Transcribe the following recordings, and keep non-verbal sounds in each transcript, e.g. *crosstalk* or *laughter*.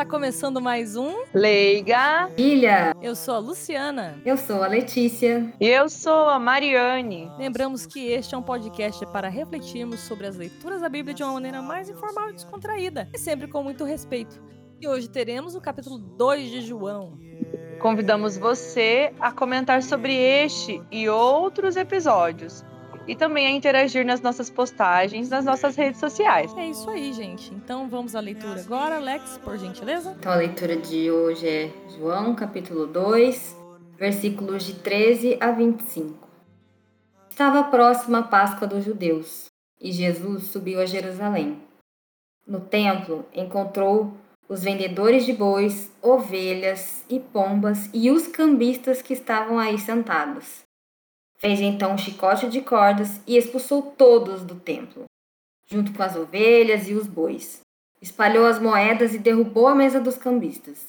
Está começando mais um Leiga. Ilha. Eu sou a Luciana. Eu sou a Letícia. E eu sou a Mariane. Lembramos que este é um podcast para refletirmos sobre as leituras da Bíblia de uma maneira mais informal e descontraída, e sempre com muito respeito. E hoje teremos o capítulo 2 de João. Convidamos você a comentar sobre este e outros episódios e também a interagir nas nossas postagens nas nossas redes sociais. É isso aí, gente. Então vamos à leitura agora, Alex, por gentileza. Então a leitura de hoje é João, capítulo 2, versículos de 13 a 25. Estava próxima a Páscoa dos judeus e Jesus subiu a Jerusalém. No templo encontrou os vendedores de bois, ovelhas e pombas e os cambistas que estavam aí sentados. Fez então um chicote de cordas e expulsou todos do templo, junto com as ovelhas e os bois. Espalhou as moedas e derrubou a mesa dos cambistas.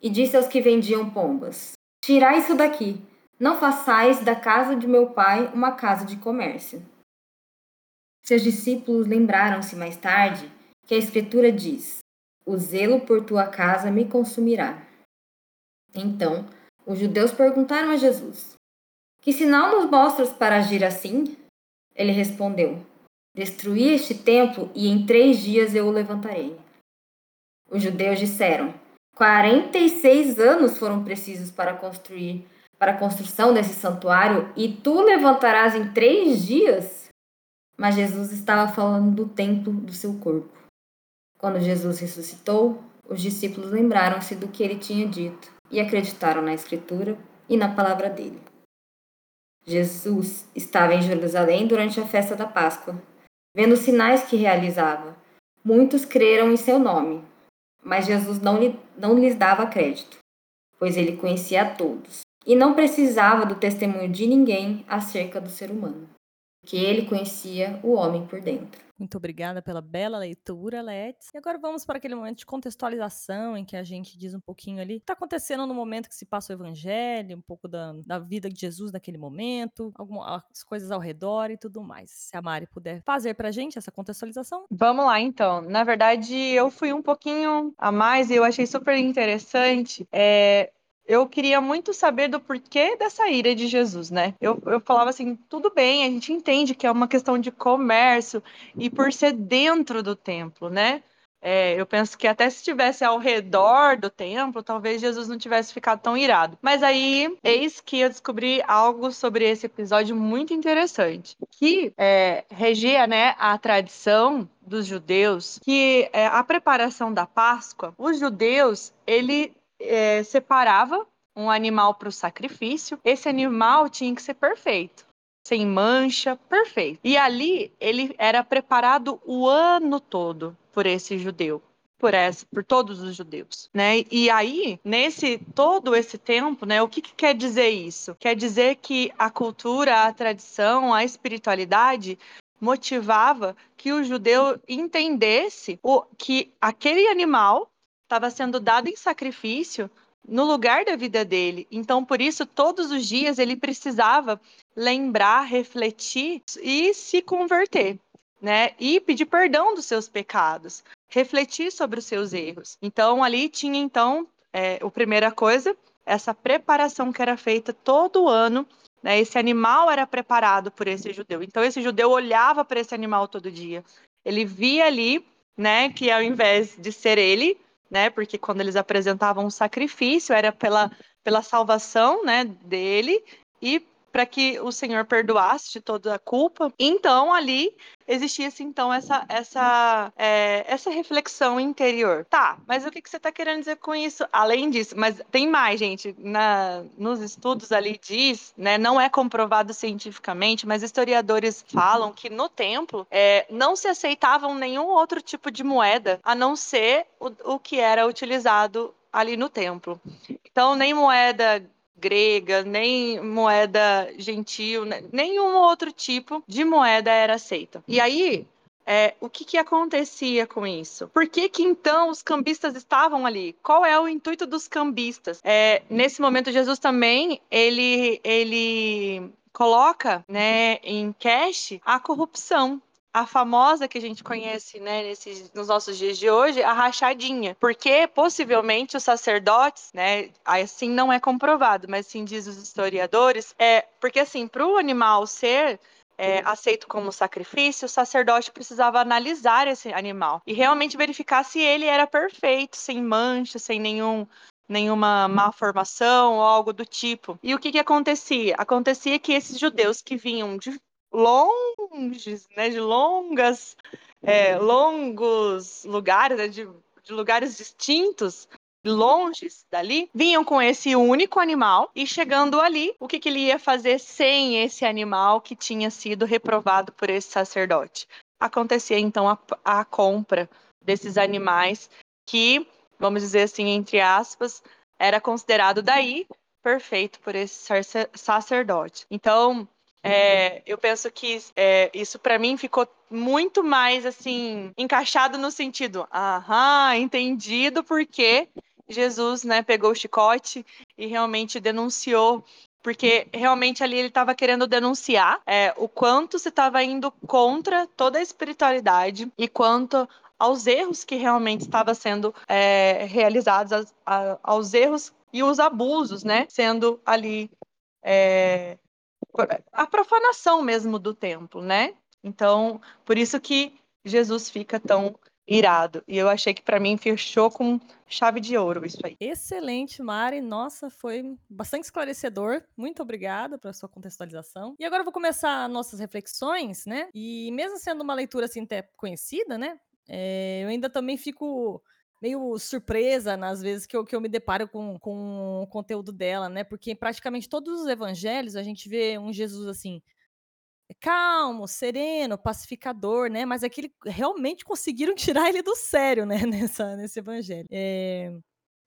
E disse aos que vendiam pombas: Tirai isso daqui, não façais da casa de meu pai uma casa de comércio. Seus discípulos lembraram-se mais tarde que a Escritura diz: o zelo por tua casa me consumirá. Então, os judeus perguntaram a Jesus: Que sinal nos mostras para agir assim? Ele respondeu: Destruí este templo e em três dias eu o levantarei. Os judeus disseram: 46 anos foram precisos para construir para a construção desse santuário e tu levantarás em três dias? Mas Jesus estava falando do templo do seu corpo. Quando Jesus ressuscitou, os discípulos lembraram-se do que ele tinha dito e acreditaram na Escritura e na palavra dele. Jesus estava em Jerusalém durante a festa da Páscoa. Vendo os sinais que realizava, muitos creram em seu nome, mas Jesus não, lhe, não lhes dava crédito, pois ele conhecia a todos e não precisava do testemunho de ninguém acerca do ser humano, porque ele conhecia o homem por dentro. Muito obrigada pela bela leitura, Let's. E agora vamos para aquele momento de contextualização em que a gente diz um pouquinho ali o que está acontecendo no momento que se passa o evangelho, um pouco da, da vida de Jesus naquele momento, algumas coisas ao redor e tudo mais. Se a Mari puder fazer para a gente essa contextualização. Vamos lá, então. Na verdade, eu fui um pouquinho a mais e eu achei super interessante. É, eu queria muito saber do porquê dessa ira de Jesus, né? Eu, eu falava assim, tudo bem, a gente entende que é uma questão de comércio e por ser dentro do templo, né? É, eu penso que até se estivesse ao redor do templo, talvez Jesus não tivesse ficado tão irado. Mas aí, eis que eu descobri algo sobre esse episódio muito interessante, que é, regia né, a tradição dos judeus, que é, a preparação da Páscoa, os judeus, ele é, separava um animal para o sacrifício. Esse animal tinha que ser perfeito, sem mancha, perfeito. E ali ele era preparado o ano todo por esse judeu. Por, essa, por todos os judeus, né? E aí, nesse todo esse tempo, né? O que, que quer dizer isso? Quer dizer que a cultura, a tradição, a espiritualidade motivava que o judeu entendesse o, que aquele animal estava sendo dado em sacrifício no lugar da vida dele. Então, por isso, todos os dias ele precisava lembrar, refletir e se converter, né? E pedir perdão dos seus pecados, refletir sobre os seus erros. Então, ali tinha então é, a primeira coisa, essa preparação que era feita todo ano. Né? Esse animal era preparado por esse judeu. Então, esse judeu olhava para esse animal todo dia. Ele via ali, né, que ao invés de ser ele, né? Porque quando eles apresentavam um sacrifício era pela, pela salvação, né, dele e para que o Senhor perdoasse de toda a culpa. Então ali existia assim, então essa essa é, essa reflexão interior. Tá, mas o que, que você está querendo dizer com isso? Além disso, mas tem mais, gente. Na, nos estudos ali diz, né? Não é comprovado cientificamente, mas historiadores falam que no templo é, não se aceitavam nenhum outro tipo de moeda a não ser o, o que era utilizado ali no templo. Então, nem moeda grega, nem moeda gentil, né? nenhum outro tipo de moeda era aceita. E aí, é, o que, que acontecia com isso? Por que, que então os cambistas estavam ali? Qual é o intuito dos cambistas? É, nesse momento, Jesus também ele, ele coloca né, em cash a corrupção a famosa que a gente conhece, né, nesses, nos nossos dias de hoje, a rachadinha, porque possivelmente os sacerdotes, né, assim não é comprovado, mas sim diz os historiadores, é porque assim, para o animal ser é, aceito como sacrifício, o sacerdote precisava analisar esse animal e realmente verificar se ele era perfeito, sem mancha, sem nenhum nenhuma malformação ou algo do tipo. E o que, que acontecia? Acontecia que esses judeus que vinham de longes, né, de longas, é, longos lugares, né, de, de lugares distintos, longes dali, vinham com esse único animal e chegando ali, o que, que ele ia fazer sem esse animal que tinha sido reprovado por esse sacerdote? Acontecia então a, a compra desses animais que, vamos dizer assim, entre aspas, era considerado daí perfeito por esse sacerdote. Então, é, eu penso que é, isso para mim ficou muito mais assim encaixado no sentido, aham, entendido porque Jesus, né, pegou o chicote e realmente denunciou. Porque realmente ali ele estava querendo denunciar é, o quanto se estava indo contra toda a espiritualidade e quanto aos erros que realmente estavam sendo é, realizados, aos, aos erros e os abusos, né, sendo ali é, a profanação mesmo do templo, né? Então, por isso que Jesus fica tão irado. E eu achei que para mim fechou com chave de ouro isso aí. Excelente, Mari. Nossa, foi bastante esclarecedor. Muito obrigada pela sua contextualização. E agora eu vou começar nossas reflexões, né? E mesmo sendo uma leitura assim até conhecida, né? É, eu ainda também fico meio surpresa nas vezes que eu, que eu me deparo com, com o conteúdo dela, né? Porque praticamente todos os evangelhos a gente vê um Jesus assim, calmo, sereno, pacificador, né? Mas aquele realmente conseguiram *laughs* tirar ele do sério, né? Nessa, nesse evangelho. É,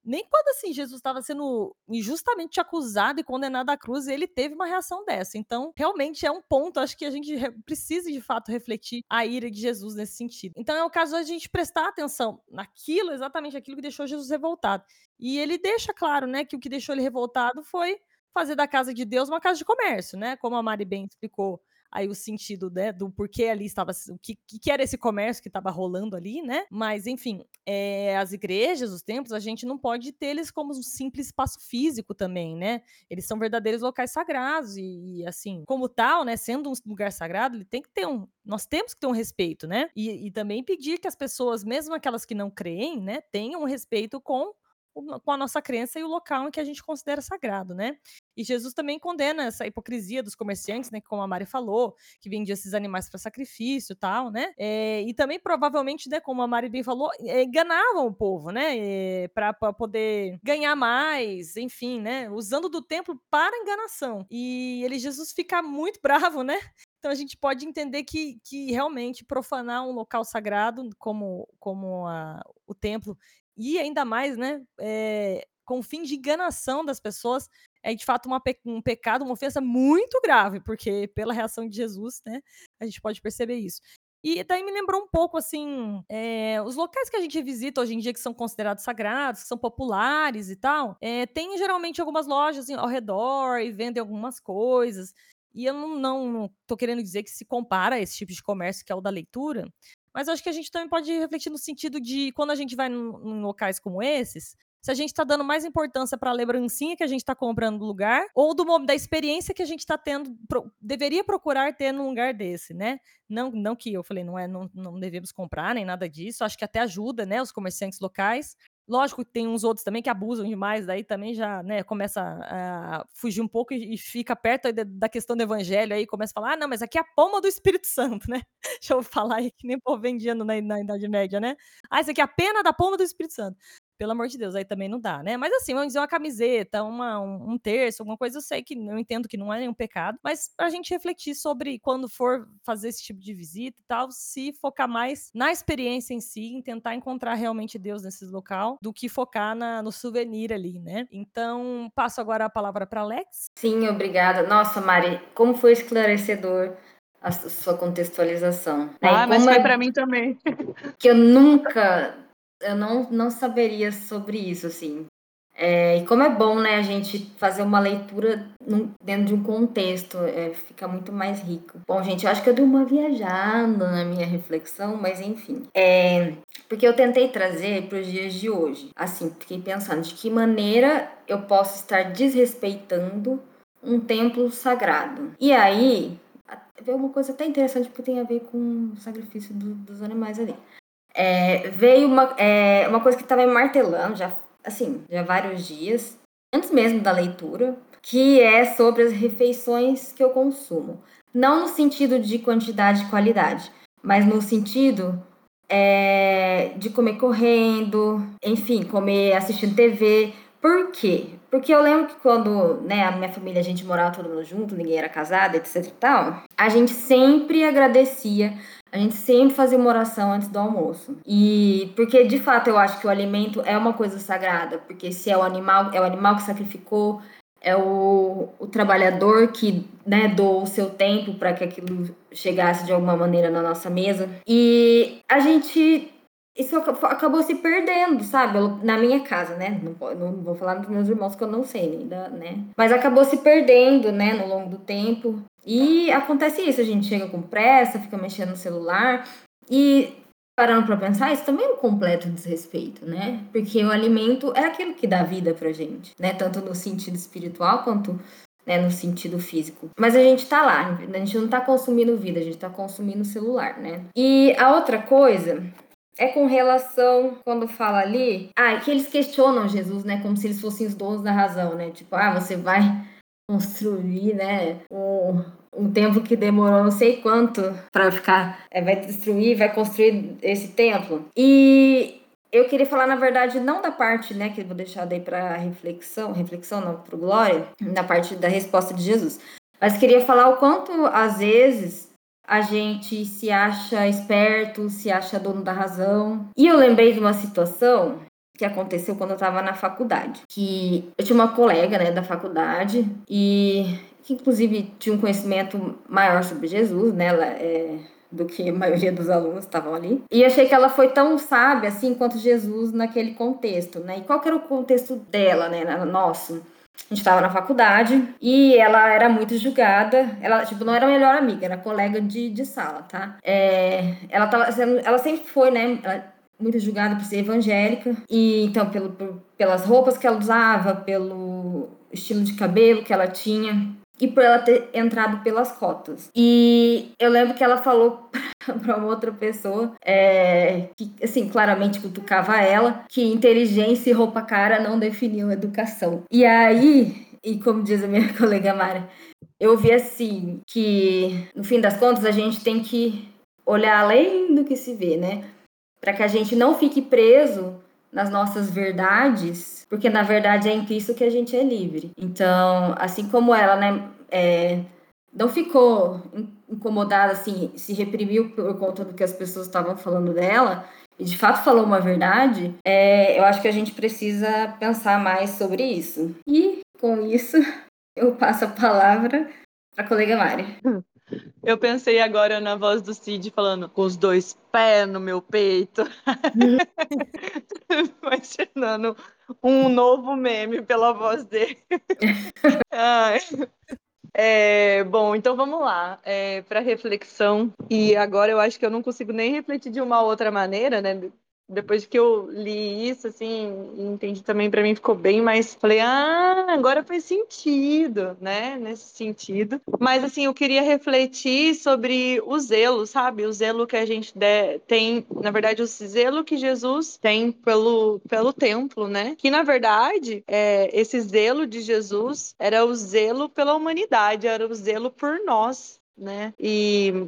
nem quando assim Jesus estava sendo injustamente acusado e condenado à cruz, ele teve uma reação dessa. Então, realmente é um ponto, acho que a gente precisa de fato refletir a ira de Jesus nesse sentido. Então, é o caso de a gente prestar atenção naquilo, exatamente aquilo que deixou Jesus revoltado. E ele deixa claro, né, que o que deixou ele revoltado foi fazer da casa de Deus uma casa de comércio, né? Como a Mari bem explicou aí o sentido né, do porquê ali estava, o que, que era esse comércio que estava rolando ali, né? Mas, enfim, é, as igrejas, os templos, a gente não pode ter eles como um simples espaço físico também, né? Eles são verdadeiros locais sagrados e, e assim, como tal, né, sendo um lugar sagrado, ele tem que ter um, nós temos que ter um respeito, né? E, e também pedir que as pessoas, mesmo aquelas que não creem, né, tenham um respeito com com a nossa crença e o local em que a gente considera sagrado, né? E Jesus também condena essa hipocrisia dos comerciantes, né? Como a Mari falou, que vendiam esses animais para sacrifício e tal, né? É, e também, provavelmente, né, como a Mari bem falou, é, enganavam o povo, né? É, eh, para poder ganhar mais, enfim, né? Usando do templo para enganação. E ele, Jesus, fica muito bravo, né? Então a gente pode entender que, que realmente profanar um local sagrado como, como a, o templo e ainda mais, né, é, com o fim de enganação das pessoas, é de fato uma, um pecado, uma ofensa muito grave, porque pela reação de Jesus, né, a gente pode perceber isso. E daí me lembrou um pouco, assim, é, os locais que a gente visita hoje em dia que são considerados sagrados, que são populares e tal, é, tem geralmente algumas lojas ao redor e vendem algumas coisas. E eu não, não, não tô querendo dizer que se compara a esse tipo de comércio que é o da leitura, mas acho que a gente também pode refletir no sentido de quando a gente vai em locais como esses, se a gente está dando mais importância para a lembrancinha que a gente está comprando no lugar, ou do da experiência que a gente está tendo, pro, deveria procurar ter num lugar desse, né? Não, não que eu falei, não é, não, não devemos comprar nem nada disso. Acho que até ajuda, né, os comerciantes locais. Lógico que tem uns outros também que abusam demais, daí também já, né, começa a fugir um pouco e, fica perto da questão do evangelho, aí começa a falar, ah, não, mas aqui é a palma do Espírito Santo, *laughs* né? Deixa eu falar aí que nem povo vendiendo na, na Idade Média, né? Ah, isso aqui é a pena da palma do Espírito Santo. Pelo amor de Deus, aí também não dá, né? Mas assim, vamos dizer uma camiseta, uma, um, um terço, alguma coisa, eu sei que eu entendo que não é nenhum pecado, mas pra gente refletir sobre quando for fazer esse tipo de visita e tal, se focar mais na experiência em si, em tentar encontrar realmente Deus nesse local, do que focar na, no souvenir ali, né? Então, passo agora a palavra para Alex. Sim, obrigada. Nossa, Mari, como foi esclarecedor a sua contextualização. Né? Ah, mas foi é... para mim também. Que eu nunca eu não, não saberia sobre isso, assim. É, e como é bom, né, a gente fazer uma leitura num, dentro de um contexto, é, fica muito mais rico. Bom, gente, eu acho que eu dei uma viajada na minha reflexão, mas enfim. É, porque eu tentei trazer para os dias de hoje. Assim, fiquei pensando de que maneira eu posso estar desrespeitando um templo sagrado. E aí, veio uma coisa até interessante porque tem a ver com o sacrifício do, dos animais ali. É, veio uma, é, uma coisa que estava me martelando já assim, já vários dias, antes mesmo da leitura, que é sobre as refeições que eu consumo. Não no sentido de quantidade e qualidade, mas no sentido é, de comer correndo, enfim, comer assistindo TV. Por quê? Porque eu lembro que quando, né, a minha família, a gente morava todo mundo junto, ninguém era casado, etc e tal, a gente sempre agradecia a gente sempre fazia uma oração antes do almoço. E porque de fato eu acho que o alimento é uma coisa sagrada, porque se é o animal, é o animal que sacrificou, é o, o trabalhador que né, doou o seu tempo para que aquilo chegasse de alguma maneira na nossa mesa. E a gente isso acabou se perdendo, sabe? Na minha casa, né? Não, não, vou falar dos meus irmãos que eu não sei ainda, né? Mas acabou se perdendo, né, no longo do tempo. E acontece isso, a gente chega com pressa, fica mexendo no celular. E parando para pensar, isso também é um completo desrespeito, né? Porque o alimento é aquilo que dá vida pra gente, né? Tanto no sentido espiritual quanto né, no sentido físico. Mas a gente tá lá, a gente não tá consumindo vida, a gente tá consumindo celular, né? E a outra coisa é com relação, quando fala ali, ah, que eles questionam Jesus, né, como se eles fossem os donos da razão, né? Tipo, ah, você vai construir, né, um, um templo que demorou não sei quanto para ficar, é, vai destruir, vai construir esse templo. E eu queria falar, na verdade, não da parte, né, que vou deixar daí para reflexão, reflexão não, para glória, na parte da resposta de Jesus. Mas queria falar o quanto, às vezes, a gente se acha esperto, se acha dono da razão. E eu lembrei de uma situação que aconteceu quando eu estava na faculdade, que eu tinha uma colega, né, da faculdade e que inclusive tinha um conhecimento maior sobre Jesus, né, é do que a maioria dos alunos estavam ali. E achei que ela foi tão sábia assim quanto Jesus naquele contexto, né? E qual era o contexto dela, né, nosso? A gente estava na faculdade e ela era muito julgada. Ela, tipo, não era melhor amiga, era colega de, de sala, tá? É, ela, tava ela sempre foi, né? Ela, muito julgada por ser evangélica. E então, pelo, por, pelas roupas que ela usava, pelo estilo de cabelo que ela tinha e por ela ter entrado pelas cotas. E eu lembro que ela falou *laughs* para uma outra pessoa, é, que, assim, claramente cutucava ela, que inteligência e roupa cara não definiam educação. E aí, e como diz a minha *laughs* colega Mara, eu vi assim, que no fim das contas a gente tem que olhar além do que se vê, né? Para que a gente não fique preso nas nossas verdades, porque na verdade é em Cristo que a gente é livre. Então, assim como ela, né, é, não ficou incomodada, assim, se reprimiu por conta do que as pessoas estavam falando dela, e de fato falou uma verdade, é, eu acho que a gente precisa pensar mais sobre isso. E com isso, *laughs* eu passo a palavra para a colega Mari. *laughs* Eu pensei agora na voz do Cid falando com os dois pés no meu peito. *laughs* Imaginando um novo meme pela voz dele. *laughs* É, bom, então vamos lá é, para reflexão. E agora eu acho que eu não consigo nem refletir de uma outra maneira, né? Depois que eu li isso, assim, entendi também, para mim ficou bem mais. Falei, ah, agora faz sentido, né? Nesse sentido. Mas, assim, eu queria refletir sobre o zelo, sabe? O zelo que a gente tem, na verdade, o zelo que Jesus tem pelo, pelo templo, né? Que, na verdade, é, esse zelo de Jesus era o zelo pela humanidade, era o zelo por nós, né? E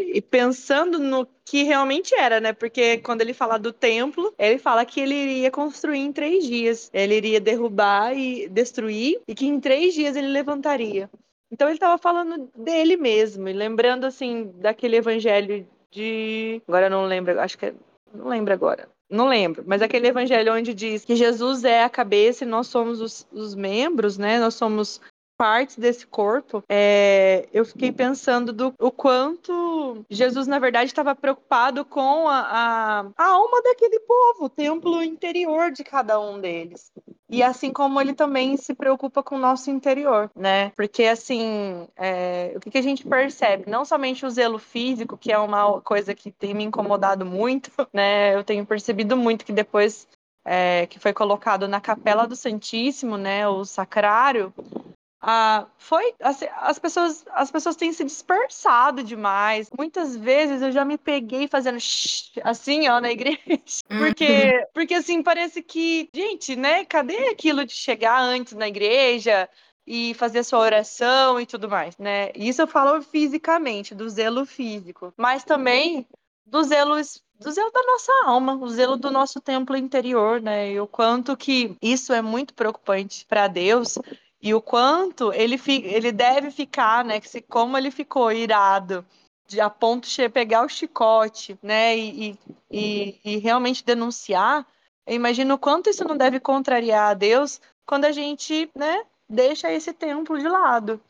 e pensando no que realmente era, né? Porque quando ele fala do templo, ele fala que ele iria construir em três dias. Ele iria derrubar e destruir, e que em três dias ele levantaria. Então ele estava falando dele mesmo, e lembrando assim daquele evangelho de. Agora eu não lembro, acho que é... não lembro agora. Não lembro, mas aquele evangelho onde diz que Jesus é a cabeça e nós somos os, os membros, né? Nós somos partes desse corpo, é, eu fiquei pensando do o quanto Jesus, na verdade, estava preocupado com a, a, a alma daquele povo, o templo interior de cada um deles. E assim como ele também se preocupa com o nosso interior, né? Porque assim, é, o que, que, a gente percebe? Não somente o zelo físico, que é uma coisa que tem me incomodado muito, né? Eu tenho percebido muito que depois é, que foi colocado na Capela do Santíssimo, né? O sacrário, ah, foi assim, as pessoas as pessoas têm se dispersado demais. Muitas vezes eu já me peguei fazendo assim, ó, na igreja. Porque uhum. porque assim, parece que, gente, né, cadê aquilo de chegar antes na igreja? e fazer sua oração e tudo mais, né? Isso eu falo fisicamente, do zelo físico, mas também do zelo do zelo da nossa alma, o zelo do nosso templo interior, né? E o quanto que isso é muito preocupante para Deus e o quanto ele, ele deve ficar, né? Que se, como ele ficou irado de, a ponto de pegar o chicote, né? E, e, e realmente denunciar, eu imagino o quanto isso não deve contrariar a Deus quando a gente, né? Deixa esse templo de lado.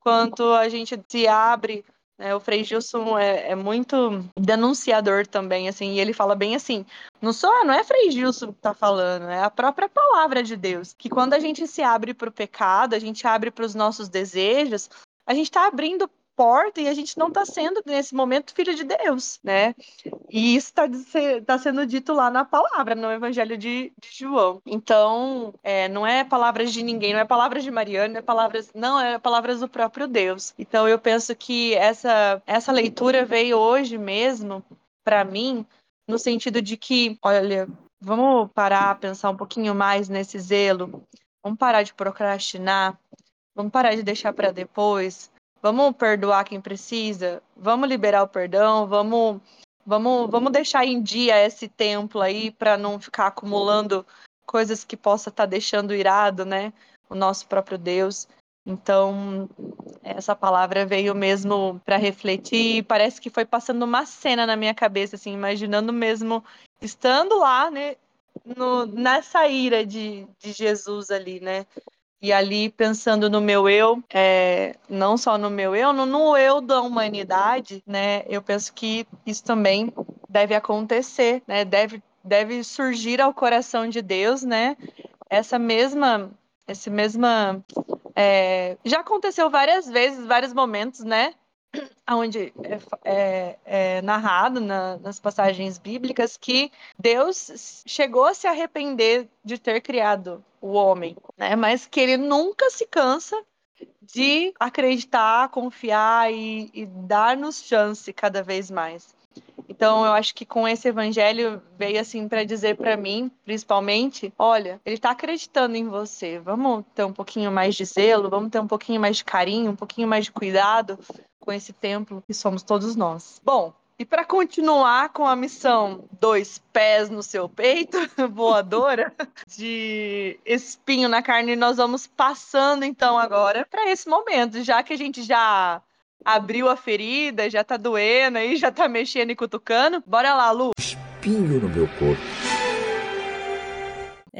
Quanto a gente se abre né? O Frei Gilson é, é, muito denunciador também, assim, e ele fala bem assim: não só não é Frei Gilson que está falando, é a própria palavra de Deus. Que quando a gente se abre para o pecado, a gente abre para os nossos desejos, a gente está abrindo porta e a gente não está sendo, nesse momento, filho de Deus, né? E isso está tá sendo dito lá na palavra, no Evangelho de, de João. Então, é, não é palavras de ninguém, não é palavras de Mariana, não é palavras, não, é palavras do próprio Deus. Então, eu penso que essa, essa leitura veio hoje mesmo, para mim, no sentido de que, olha, vamos parar, pensar um pouquinho mais nesse zelo, vamos parar de procrastinar, vamos parar de deixar para depois Vamos perdoar quem precisa, vamos liberar o perdão, vamos vamos, vamos deixar em dia esse templo aí para não ficar acumulando coisas que possa estar tá deixando irado, né? O nosso próprio Deus. Então, essa palavra veio mesmo para refletir, parece que foi passando uma cena na minha cabeça, assim, imaginando mesmo estando lá, né, no, nessa ira de, de Jesus ali, né? E ali, pensando no meu eu, é, não só no meu eu, no, no eu da humanidade, né? Eu penso que isso também deve acontecer, né? Deve, deve surgir ao coração de Deus, né? Essa mesma, esse mesma, é, já aconteceu várias vezes, vários momentos, né? Onde é, é, é narrado na, nas passagens bíblicas que Deus chegou a se arrepender de ter criado o homem, né? Mas que ele nunca se cansa de acreditar, confiar e, e dar-nos chance cada vez mais. Então, eu acho que com esse evangelho veio assim para dizer para mim, principalmente, olha, ele está acreditando em você. Vamos ter um pouquinho mais de zelo, vamos ter um pouquinho mais de carinho, um pouquinho mais de cuidado com esse templo que somos todos nós. Bom, e para continuar com a missão dois pés no seu peito, *laughs* voadora, de espinho na carne, nós vamos passando então agora para esse momento, já que a gente já abriu a ferida, já tá doendo aí, *laughs* já tá mexendo e cutucando. Bora lá, Lu. Espinho no meu corpo.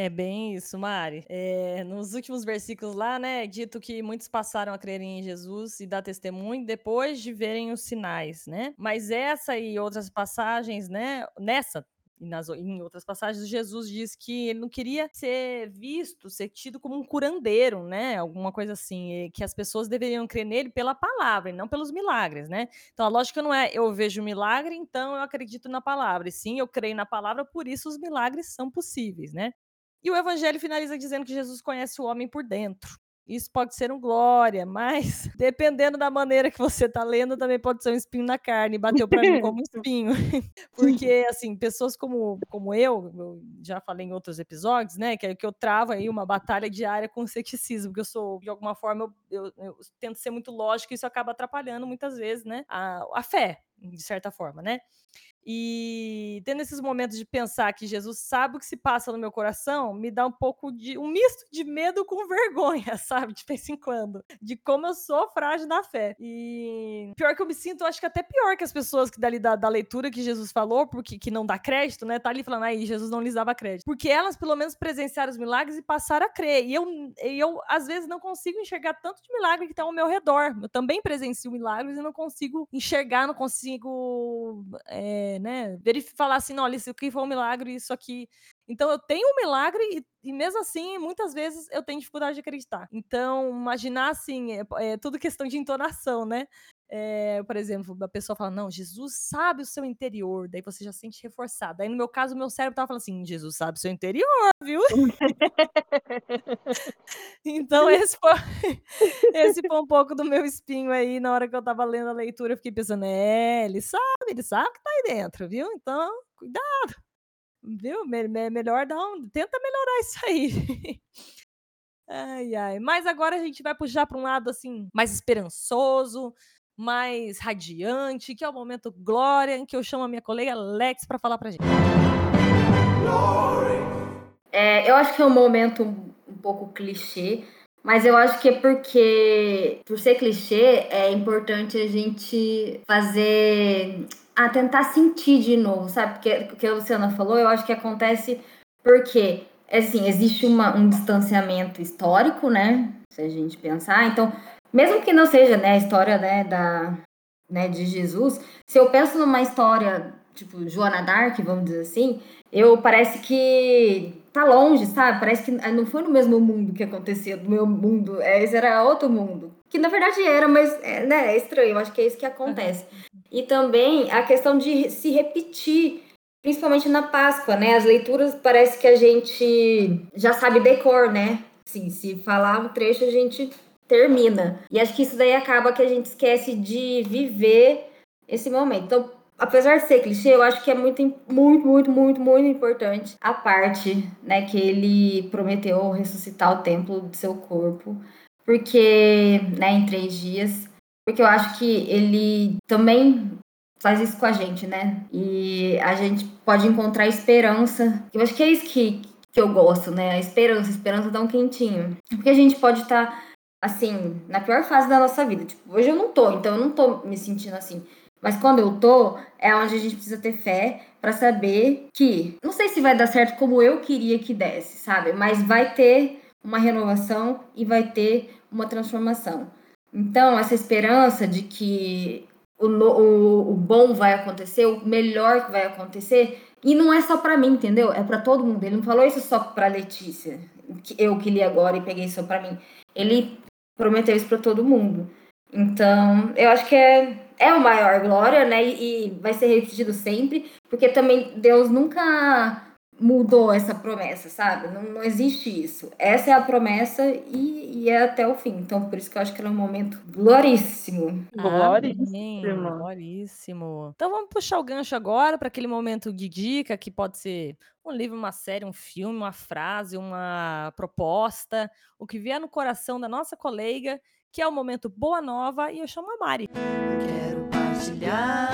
É bem isso, Mari. É, nos últimos versículos lá, né, é dito que muitos passaram a crer em Jesus e dar testemunho depois de verem os sinais, né? Mas essa e outras passagens, né, nessa nas, em outras passagens, Jesus diz que ele não queria ser visto, ser tido como um curandeiro, né? Alguma coisa assim, que as pessoas deveriam crer nele pela palavra e não pelos milagres, né? Então a lógica não é eu vejo milagre, então eu acredito na palavra. E sim, eu creio na palavra, por isso os milagres são possíveis, né? E o evangelho finaliza dizendo que Jesus conhece o homem por dentro. Isso pode ser um glória, mas *laughs* dependendo da maneira que você tá lendo, também pode ser um espinho na carne. Bateu para mim como um *laughs* espinho. *laughs* Porque, assim, pessoas como, como eu, eu já falei em outros episódios, né, que, é que eu travo aí uma batalha diária com o ceticismo, porque eu sou, de alguma forma, eu, eu, eu tento ser muito lógico e isso acaba atrapalhando muitas vezes, né, a, a fé, de certa forma, né. E tendo esses momentos de pensar que Jesus sabe o que se passa no meu coração, me dá um pouco de um misto de medo com *laughs* vergonha, sabe? De vez em quando. De como eu sou frágil na fé. E pior que eu me sinto, acho que até pior que as pessoas que dali da, da leitura que Jesus falou, porque que não dá crédito, né? Tá ali falando, aí Jesus não lhes dava crédito. Porque elas, pelo menos, presenciaram os milagres e passaram a crer. E eu, eu às vezes, não consigo enxergar tanto de milagre que tá ao meu redor. Eu também presencio milagres e não consigo enxergar, não consigo. É, né, verificar, falar assim, olha, isso aqui foi um milagre, isso aqui. Então eu tenho um milagre e, e, mesmo assim, muitas vezes eu tenho dificuldade de acreditar. Então, imaginar assim, é, é tudo questão de entonação, né? É, por exemplo, a pessoa fala, não, Jesus sabe o seu interior, daí você já sente reforçado. Aí no meu caso, o meu cérebro tava falando assim, Jesus sabe o seu interior, viu? *laughs* então esse foi, esse foi um pouco do meu espinho aí na hora que eu tava lendo a leitura, eu fiquei pensando, é, ele sabe, ele sabe que tá aí dentro, viu? Então, cuidado, viu? Me, me, melhor dar um, tenta melhorar isso aí. *laughs* Ai, ai. Mas agora a gente vai puxar para um lado assim mais esperançoso, mais radiante, que é o momento glória, em que eu chamo a minha colega Lex para falar pra gente. É, eu acho que é um momento um pouco clichê, mas eu acho que é porque, por ser clichê, é importante a gente fazer. a tentar sentir de novo, sabe? Porque o que a Luciana falou, eu acho que acontece porque, assim, existe uma, um distanciamento histórico, né? Se a gente pensar. Então, mesmo que não seja né, a história né, da, né, de Jesus, se eu penso numa história tipo Joana Dark, vamos dizer assim, eu parece que tá longe, sabe? Parece que não foi no mesmo mundo que acontecia, do meu mundo, é, esse era outro mundo. Que na verdade era, mas é, né, é estranho, eu acho que é isso que acontece. E também a questão de se repetir, principalmente na Páscoa, né? As leituras parece que a gente já sabe decor, né? Sim, se falar um trecho a gente termina. E acho que isso daí acaba que a gente esquece de viver esse momento. Então, apesar de ser clichê, eu acho que é muito, muito, muito, muito, muito importante a parte, né, que ele prometeu ressuscitar o templo do seu corpo, porque, né, em três dias, porque eu acho que ele também faz isso com a gente, né, e a gente pode encontrar esperança. Eu acho que é isso que, que eu gosto, né, a esperança, a esperança dá um quentinho, porque a gente pode estar tá assim, na pior fase da nossa vida. Tipo, hoje eu não tô, então eu não tô me sentindo assim. Mas quando eu tô, é onde a gente precisa ter fé para saber que, não sei se vai dar certo como eu queria que desse, sabe? Mas vai ter uma renovação e vai ter uma transformação. Então, essa esperança de que o, o, o bom vai acontecer, o melhor vai acontecer, e não é só para mim, entendeu? É para todo mundo. Ele não falou isso só para Letícia, que eu que li agora e peguei só para mim. Ele prometeu isso para todo mundo. Então, eu acho que é, é o maior glória, né? E, e, vai ser repetido sempre, porque também Deus nunca mudou essa promessa, sabe? Não, não existe isso. Essa é a promessa e, e, é até o fim. Então, por isso que eu acho que é um momento gloríssimo. Gloríssimo. Gloríssimo. Então, vamos puxar o gancho agora para aquele momento de dica que pode ser um livro, uma série, um filme, uma frase, uma proposta, o que vier no coração da nossa colega, que é o momento Boa Nova, e eu chamo a Mari. Quero partilhar,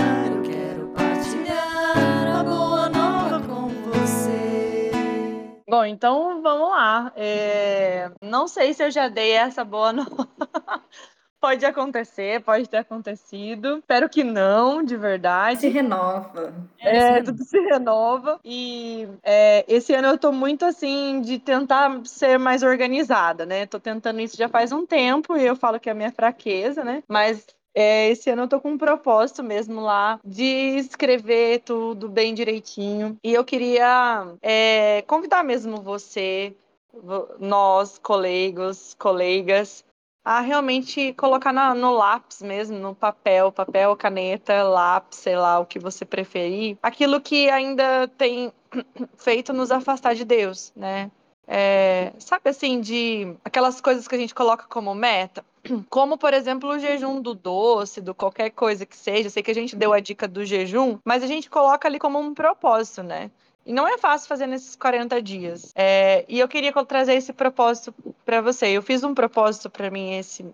Bom, então vamos lá. É... Não sei se eu já dei essa boa nova. *laughs* Pode acontecer, pode ter acontecido. Espero que não, de verdade. Se renova. É, tudo se renova. E é, esse ano eu tô muito assim de tentar ser mais organizada, né? Tô tentando isso já faz um tempo e eu falo que é a minha fraqueza, né? Mas é, esse ano eu tô com um propósito mesmo lá de escrever tudo bem direitinho. E eu queria é, convidar mesmo você, nós, colegas, colegas, a realmente colocar na, no lápis mesmo, no papel, papel, caneta, lápis, sei lá, o que você preferir, aquilo que ainda tem *clears throat* feito nos afastar de Deus, né? É, sabe assim, de aquelas coisas que a gente coloca como meta, como por exemplo o jejum do doce, do qualquer coisa que seja. Eu sei que a gente deu a dica do jejum, mas a gente coloca ali como um propósito, né? E não é fácil fazer nesses 40 dias. É, e eu queria trazer esse propósito para você. Eu fiz um propósito para mim esse,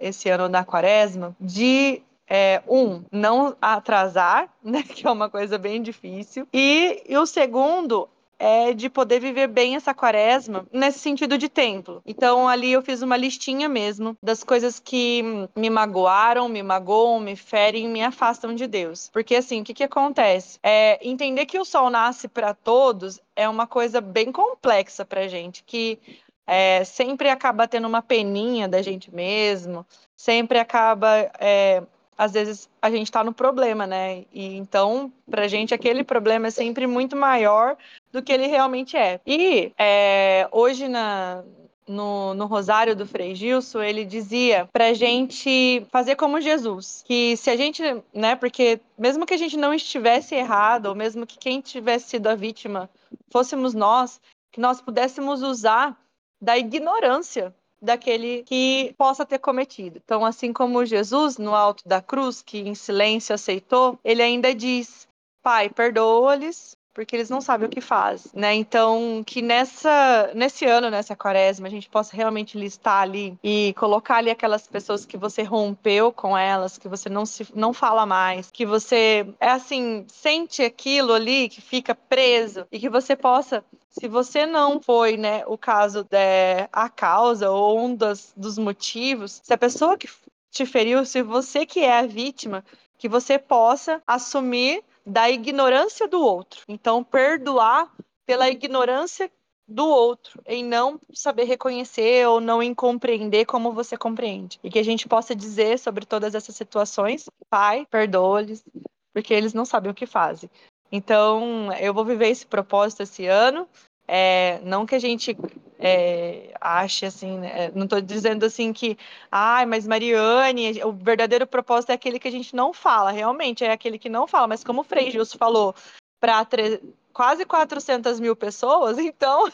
esse ano da quaresma de é, um, não atrasar, *laughs* né, que é uma coisa bem difícil, e, e o segundo é de poder viver bem essa quaresma nesse sentido de templo. Então ali eu fiz uma listinha mesmo das coisas que me magoaram, me magoam, me ferem, me afastam de Deus. Porque assim, o que, que acontece? É, entender que o sol nasce para todos é uma coisa bem complexa para gente, que é, sempre acaba tendo uma peninha da gente mesmo, sempre acaba é, às vezes a gente está no problema, né? E então, para a gente, aquele problema é sempre muito maior do que ele realmente é. E é, hoje na, no, no, Rosário do Frei Gilson, ele dizia pra gente fazer como Jesus. Que se a gente, né, porque mesmo que a gente não estivesse errado, ou mesmo que quem tivesse sido a vítima fôssemos nós, que nós pudéssemos usar da ignorância daquele que possa ter cometido. Então, assim como Jesus no alto da cruz, que em silêncio aceitou, ele ainda diz: Pai, perdoa-lhes, porque eles não sabem o que fazem, né? Então, que nessa nesse ano, nessa quaresma, a gente possa realmente listar ali e colocar ali aquelas pessoas que você rompeu com elas, que você não se não fala mais, que você é assim, sente aquilo ali que fica preso e que você possa se você não foi, né, o caso da é, a causa ou um dos, dos motivos, se a pessoa que te feriu, se você que é a vítima, que você possa assumir da ignorância do outro. Então, perdoar pela ignorância do outro, em não saber reconhecer ou não em compreender como você compreende. E que a gente possa dizer sobre todas essas situações: Pai, perdoa-lhes, porque eles não sabem o que fazem. Então, eu vou viver esse propósito esse ano. É, não que a gente é, ache assim, né? não estou dizendo assim que, ai, mas Mariane, o verdadeiro propósito é aquele que a gente não fala, realmente é aquele que não fala, mas como o Frei Gilson falou, para quase 400 mil pessoas, *laughs* então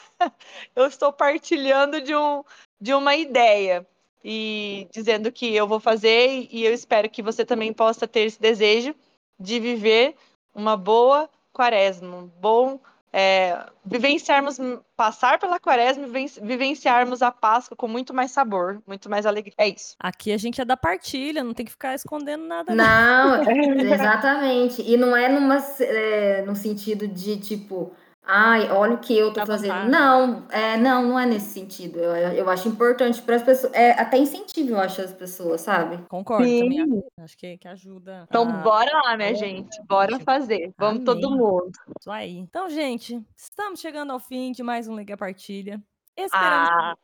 eu estou partilhando de, um, de uma ideia e dizendo que eu vou fazer e eu espero que você também possa ter esse desejo de viver uma boa quaresma, um bom é, vivenciarmos, passar pela quaresma e vivenciarmos a Páscoa com muito mais sabor, muito mais alegria. É isso. Aqui a gente é da partilha, não tem que ficar escondendo nada. Não, *laughs* exatamente. E não é numa, é, no sentido de tipo, ai, olha o que eu tô fazendo. Não, é, não, não é nesse sentido. Eu, eu acho importante para as pessoas, é até incentivo, eu acho, as pessoas, sabe? Concordo Sim. também. Acho que, que ajuda. Então, a... bora lá, né, gente? Bora fazer. Vamos Amém. todo mundo. Isso aí. Então, gente, estamos chegando ao fim de mais um Liga Partilha. Esperamos. Ah.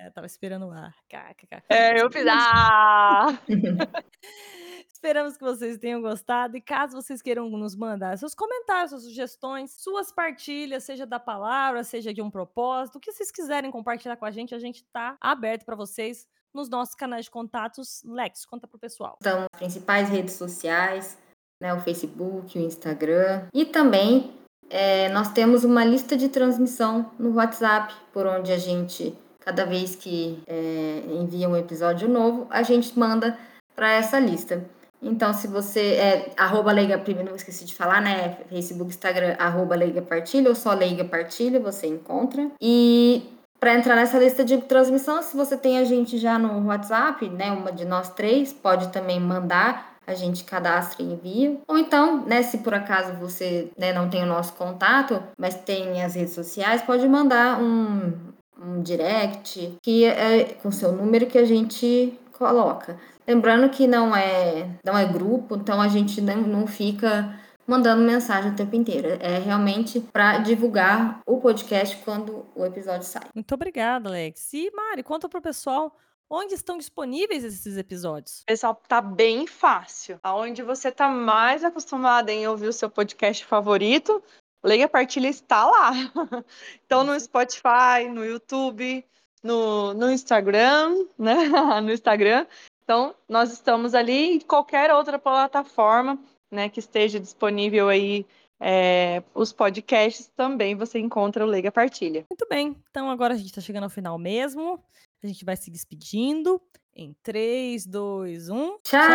É, tava esperando o ar. É, eu fiz. Ah! *laughs* Esperamos que vocês tenham gostado e caso vocês queiram nos mandar seus comentários, suas sugestões, suas partilhas, seja da palavra, seja de um propósito, o que vocês quiserem compartilhar com a gente, a gente tá aberto para vocês nos nossos canais de contatos. Lex, conta pro pessoal. São as principais redes sociais, né, o Facebook, o Instagram e também é, nós temos uma lista de transmissão no WhatsApp, por onde a gente, cada vez que é, envia um episódio novo, a gente manda para essa lista. Então, se você é arroba Leiga, primeiro não esqueci de falar, né? Facebook, Instagram, arroba Leiga Partilha ou só Leiga Partilha, você encontra. E para entrar nessa lista de transmissão, se você tem a gente já no WhatsApp, né? Uma de nós três, pode também mandar, a gente cadastra e envia. Ou então, né, se por acaso você né, não tem o nosso contato, mas tem as redes sociais, pode mandar um, um direct que é com seu número que a gente coloca. Lembrando que não é, não é grupo, então a gente não, não fica mandando mensagem o tempo inteiro. É realmente para divulgar o podcast quando o episódio sai. Muito obrigada, Alex. E Mari, conta pro pessoal onde estão disponíveis esses episódios. Pessoal, tá bem fácil. Aonde você tá mais acostumado em ouvir o seu podcast favorito, Leia Partilha está lá. *laughs* Então no Spotify, no YouTube, no, no Instagram, né? *laughs* no Instagram. Então, nós estamos ali em qualquer outra plataforma né, que esteja disponível aí é, os podcasts, também você encontra o Leiga Partilha. Muito bem, então agora a gente está chegando ao final mesmo. A gente vai se despedindo em 3, 2, 1. Tchau! Tchau!